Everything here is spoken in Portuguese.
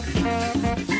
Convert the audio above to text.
Música